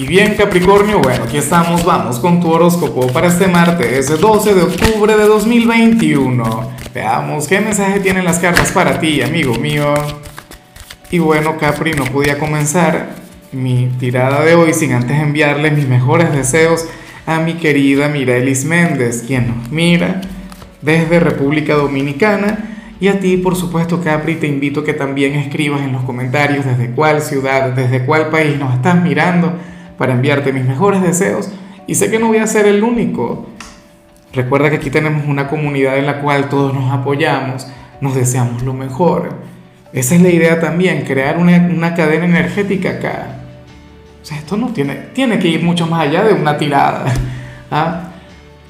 Y bien Capricornio, bueno, aquí estamos, vamos con tu horóscopo para este martes 12 de octubre de 2021. Veamos qué mensaje tienen las cartas para ti, amigo mío. Y bueno, Capri, no podía comenzar mi tirada de hoy sin antes enviarle mis mejores deseos a mi querida Mirelis Méndez, quien nos mira desde República Dominicana y a ti, por supuesto, Capri, te invito a que también escribas en los comentarios desde cuál ciudad, desde cuál país nos estás mirando para enviarte mis mejores deseos. Y sé que no voy a ser el único. Recuerda que aquí tenemos una comunidad en la cual todos nos apoyamos, nos deseamos lo mejor. Esa es la idea también, crear una, cadena energética acá. O sea, esto no tiene, tiene que ir mucho más allá de una tirada. ¿ah?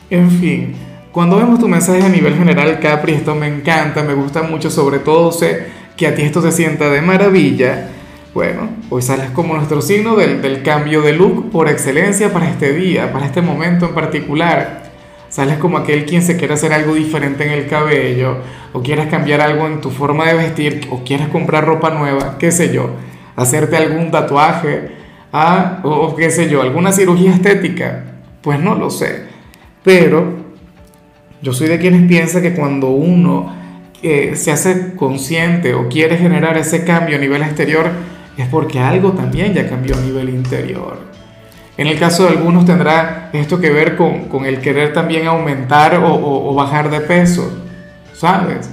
En fin. Cuando vemos tu mensaje a nivel general, Capri, esto me encanta, me gusta mucho, sobre todo sé que a ti esto se sienta de maravilla. Bueno, hoy sales como nuestro signo del, cambio de look por excelencia para este día, para este momento en particular. Sales como aquel quien se quiere hacer algo diferente en el cabello, o quieres cambiar algo en tu forma de vestir, o quieres comprar ropa nueva, qué sé yo, hacerte algún tatuaje, ah, o qué sé yo, alguna cirugía estética. Pues no lo sé, pero yo soy de quienes piensan que cuando uno eh, se hace consciente o quiere generar ese cambio a nivel exterior, es porque algo también ya cambió a nivel interior. En el caso de algunos tendrá esto que ver con, el querer también aumentar o, o bajar de peso, ¿sabes?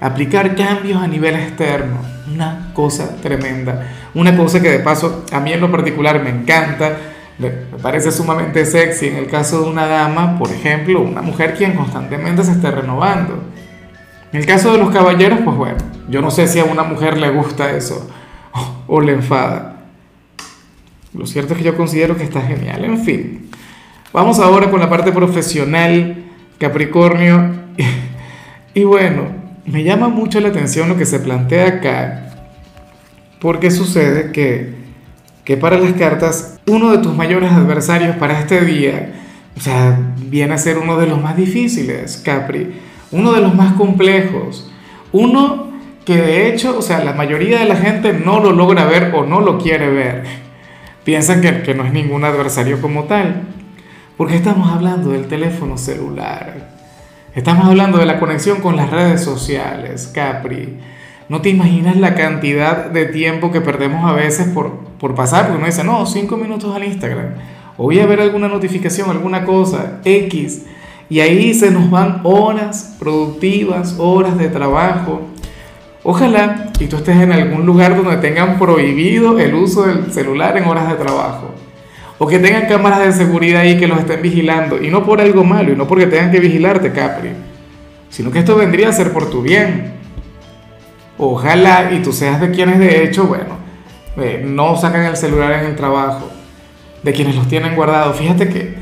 Aplicar cambios a nivel externo, una cosa tremenda, una cosa que de paso a mí en lo particular me encanta, me parece sumamente sexy en el caso de una dama, por ejemplo, una mujer quien constantemente se esté renovando. En el caso de los caballeros, pues bueno, yo no sé si a una mujer le gusta eso o, le enfada. Lo cierto es que yo considero que está genial. En fin, vamos ahora con la parte profesional, Capricornio. Y bueno, me llama mucho la atención lo que se plantea acá, porque sucede que que para las cartas uno de tus mayores adversarios para este día, o sea, viene a ser uno de los más difíciles, Capri, uno de los más complejos, uno que de hecho, o sea, la mayoría de la gente no lo logra ver o no lo quiere ver. Piensan que, que no es ningún adversario como tal, porque estamos hablando del teléfono celular, estamos hablando de la conexión con las redes sociales, Capri no te imaginas la cantidad de tiempo que perdemos a veces por, por pasar, porque uno dice, no, cinco minutos al Instagram, o voy a ver alguna notificación, alguna cosa, X, y ahí se nos van horas productivas, horas de trabajo. Ojalá y tú estés en algún lugar donde tengan prohibido el uso del celular en horas de trabajo. O que tengan cámaras de seguridad ahí que los estén vigilando. Y no por algo malo, y no porque tengan que vigilarte, Capri. Sino que esto vendría a ser por tu bien. Ojalá y tú seas de quienes de hecho, bueno, eh, no sacan el celular en el trabajo, de quienes los tienen guardados. Fíjate que,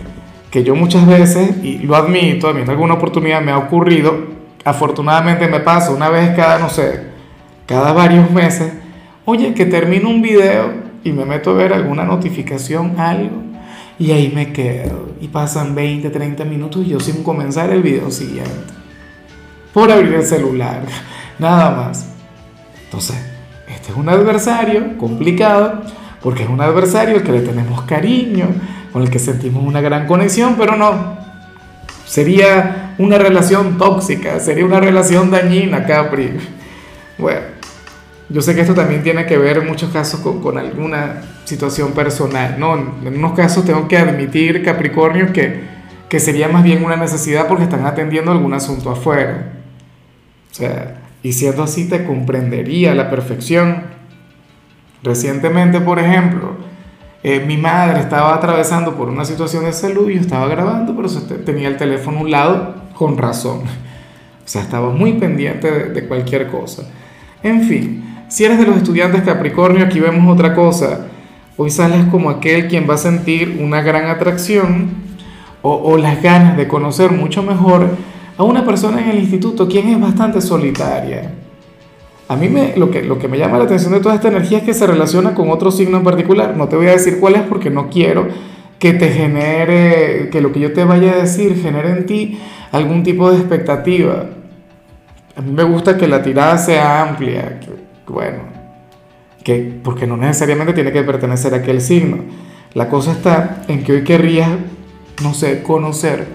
que yo muchas veces, y lo admito, a mí en alguna oportunidad me ha ocurrido, afortunadamente me pasa una vez cada, no sé, cada varios meses, oye, que termino un video y me meto a ver alguna notificación, algo, y ahí me quedo. Y pasan 20, 30 minutos y yo sin comenzar el video siguiente. Por abrir el celular, nada más. Entonces, este es un adversario complicado porque es un adversario que le tenemos cariño, con el que sentimos una gran conexión, pero no. Sería una relación tóxica, sería una relación dañina, Capri. Bueno, yo sé que esto también tiene que ver en muchos casos con, con alguna situación personal, ¿no? En unos casos tengo que admitir, Capricornio, que, que sería más bien una necesidad porque están atendiendo algún asunto afuera. O sea, y siendo así te comprendería a la perfección. Recientemente, por ejemplo, eh, mi madre estaba atravesando por una situación de salud y yo estaba grabando, pero tenía el teléfono a un lado con razón. O sea, estaba muy pendiente de, de cualquier cosa. En fin, si eres de los estudiantes Capricornio, aquí vemos otra cosa. Hoy sales como aquel quien va a sentir una gran atracción o, las ganas de conocer mucho mejor a una persona en el instituto quien es bastante solitaria. A mí me, lo, que, lo que me llama la atención de toda esta energía es que se relaciona con otro signo en particular. No te voy a decir cuál es porque no quiero que te genere, que lo que yo te vaya a decir genere en ti algún tipo de expectativa. A mí me gusta que la tirada sea amplia, bueno, que, porque no necesariamente tiene que pertenecer a aquel signo. La cosa está en que hoy querrías, no sé, conocer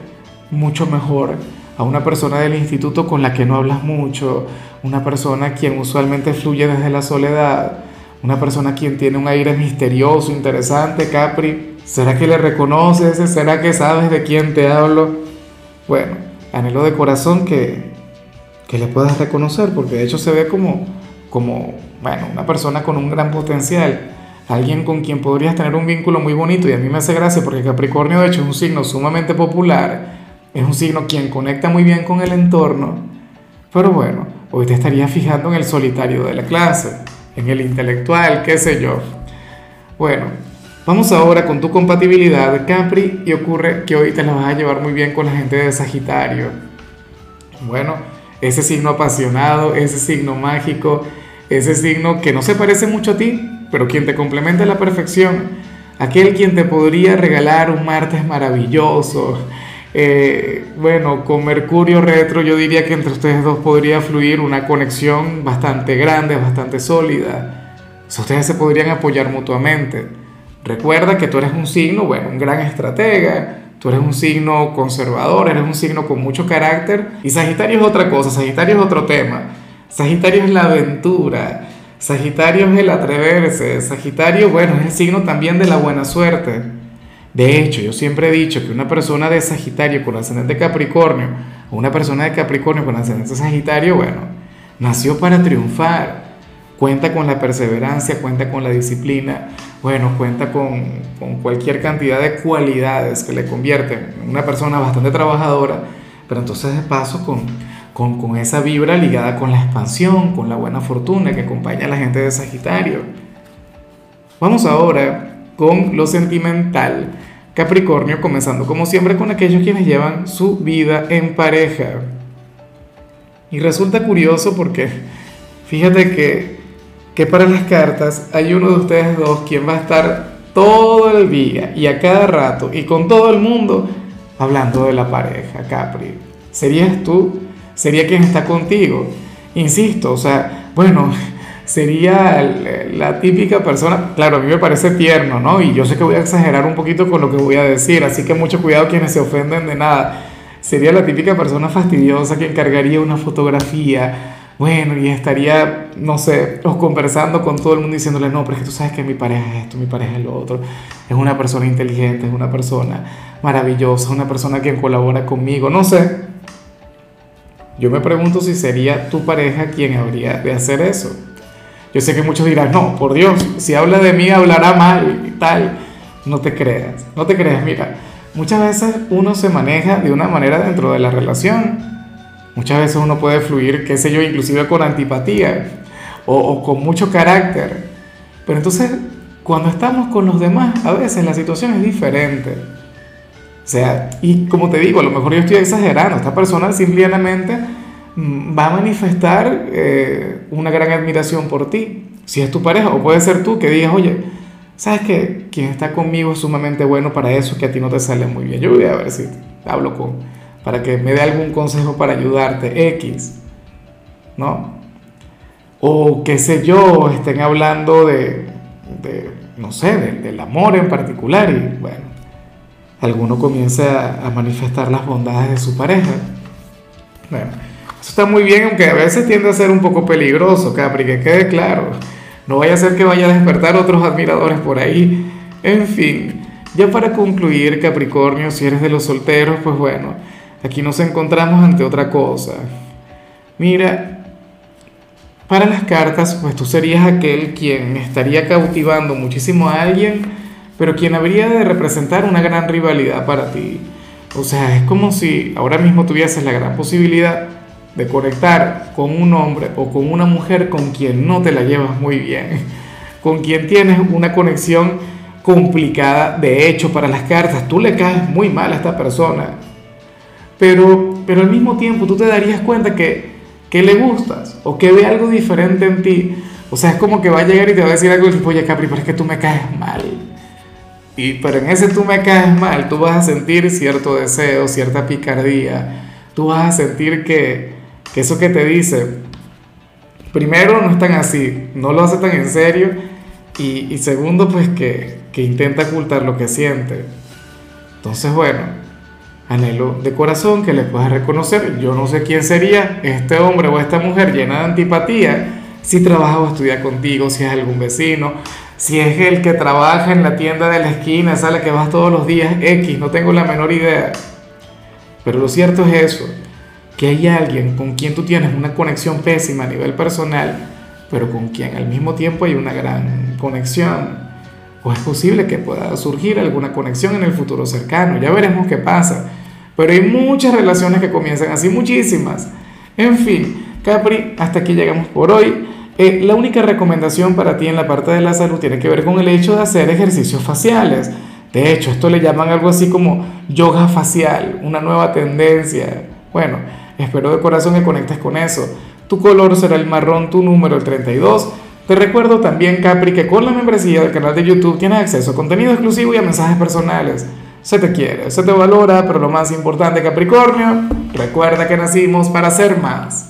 mucho mejor a una persona del instituto con la que no hablas mucho, una persona quien usualmente fluye desde la soledad, una persona quien tiene un aire misterioso, interesante, Capri. ¿Será que le reconoces? ¿Será que sabes de quién te hablo? Bueno, anhelo de corazón que, que le puedas reconocer, porque de hecho se ve como, como, bueno, una persona con un gran potencial alguien con quien podrías tener un vínculo muy bonito y a mí me hace gracia porque Capricornio de hecho es un signo sumamente popular, es un signo quien conecta muy bien con el entorno, pero bueno, hoy te estarías fijando en el solitario de la clase, en el intelectual, qué sé yo. Bueno, vamos ahora con tu compatibilidad Capri y ocurre que hoy te la vas a llevar muy bien con la gente de Sagitario. Bueno, ese signo apasionado, ese signo mágico, ese signo que no se parece mucho a ti, pero quien te complementa a la perfección, aquel quien te podría regalar un martes maravilloso. Eh, bueno, con Mercurio retro yo diría que entre ustedes dos podría fluir una conexión bastante grande, bastante sólida. O ustedes se podrían apoyar mutuamente. Recuerda que tú eres un signo, bueno, un gran estratega, tú eres un signo conservador, eres un signo con mucho carácter. Y Sagitario es otra cosa, Sagitario es otro tema. Sagitario es la aventura, Sagitario es el atreverse, Sagitario, bueno, es el signo también de la buena suerte. De hecho, yo siempre he dicho que una persona de Sagitario con ascendente Capricornio, o una persona de Capricornio con ascendente Sagitario, bueno, nació para triunfar. Cuenta con la perseverancia, cuenta con la disciplina, bueno, cuenta con, con cualquier cantidad de cualidades que le convierten en una persona bastante trabajadora, pero entonces de paso con, con, esa vibra ligada con la expansión, con la buena fortuna que acompaña a la gente de Sagitario. Vamos ahora con lo sentimental. Capricornio, comenzando como siempre con aquellos quienes llevan su vida en pareja. Y resulta curioso porque fíjate que, que para las cartas hay uno de ustedes dos quien va a estar todo el día y a cada rato y con todo el mundo hablando de la pareja, Capri. ¿Serías tú? sería quien está contigo. Insisto, o sea, bueno, sería la típica persona, claro, a mí me parece tierno, ¿no? Y yo sé que voy a exagerar un poquito con lo que voy a decir, así que mucho cuidado quienes se ofenden de nada. Sería la típica persona fastidiosa que encargaría una fotografía, bueno, y estaría, no sé, conversando con todo el mundo diciéndole, no, pero es que tú sabes que mi pareja es esto, mi pareja es lo otro, es una persona inteligente, es una persona maravillosa, una persona que colabora conmigo, no sé, yo me pregunto si sería tu pareja quien habría de hacer eso. Yo sé que muchos dirán, no, por Dios, si habla de mí hablará mal y tal. No te creas, no te creas. Mira, muchas veces uno se maneja de una manera dentro de la relación. Muchas veces uno puede fluir, qué sé yo, inclusive con antipatía o, con mucho carácter. Pero entonces, cuando estamos con los demás, a veces la situación es diferente. O sea, y como te digo, a lo mejor yo estoy exagerando, esta persona simplemente mm, va a manifestar eh, una gran admiración por ti, si es tu pareja, o puede ser tú que digas, oye, ¿sabes que quien está conmigo es sumamente bueno para eso que a ti no te sale muy bien? Yo voy a ver si hablo con, para que me dé algún consejo para ayudarte, X, ¿no? O qué sé yo, estén hablando de, de no sé, del amor en particular y bueno alguno comience a, manifestar las bondades de su pareja. Bueno, eso está muy bien, aunque a veces tiende a ser un poco peligroso, Capri, que quede claro. No vaya a ser que vaya a despertar otros admiradores por ahí. En fin, ya para concluir, Capricornio, si eres de los solteros, pues bueno, aquí nos encontramos ante otra cosa. Mira, para las cartas, pues tú serías aquel quien estaría cautivando muchísimo a alguien pero quien habría de representar una gran rivalidad para ti. O sea, es como si ahora mismo tuvieses la gran posibilidad de conectar con un hombre o con una mujer con quien no te la llevas muy bien, con quien tienes una conexión complicada. De hecho, para las cartas, tú le caes muy mal a esta persona, pero, pero al mismo tiempo tú te darías cuenta que, que le gustas o que ve algo diferente en ti. O sea, es como que va a llegar y te va a decir algo tipo, oye Capri, pero es que tú me caes mal. Y, pero en ese tú me caes mal, tú vas a sentir cierto deseo, cierta picardía, tú vas a sentir que, que eso que te dice, primero no es tan así, no lo hace tan en serio, y, y segundo pues que, que intenta ocultar lo que siente. Entonces, bueno, anhelo de corazón que le puedas reconocer. Yo no sé quién sería este hombre o esta mujer llena de antipatía si trabaja o estudia contigo, si es algún vecino, si es el que trabaja en la tienda de la esquina, sale que vas todos los días X, no tengo la menor idea. Pero lo cierto es eso, que hay alguien con quien tú tienes una conexión pésima a nivel personal, pero con quien al mismo tiempo hay una gran conexión. O es posible que pueda surgir alguna conexión en el futuro cercano, ya veremos qué pasa. Pero hay muchas relaciones que comienzan así, muchísimas. En fin, Capri, hasta aquí llegamos por hoy. Eh, la única recomendación para ti en la parte de la salud tiene que ver con el hecho de hacer ejercicios faciales. De hecho, esto le llaman algo así como yoga facial, una nueva tendencia. Bueno, espero de corazón que conectes con eso. Tu color será el marrón, tu número el 32. Te recuerdo también, Capri, que con la membresía del canal de YouTube tienes acceso a contenido exclusivo y a mensajes personales. Se te quiere, se te valora, pero lo más importante, Capricornio, recuerda que nacimos para ser más.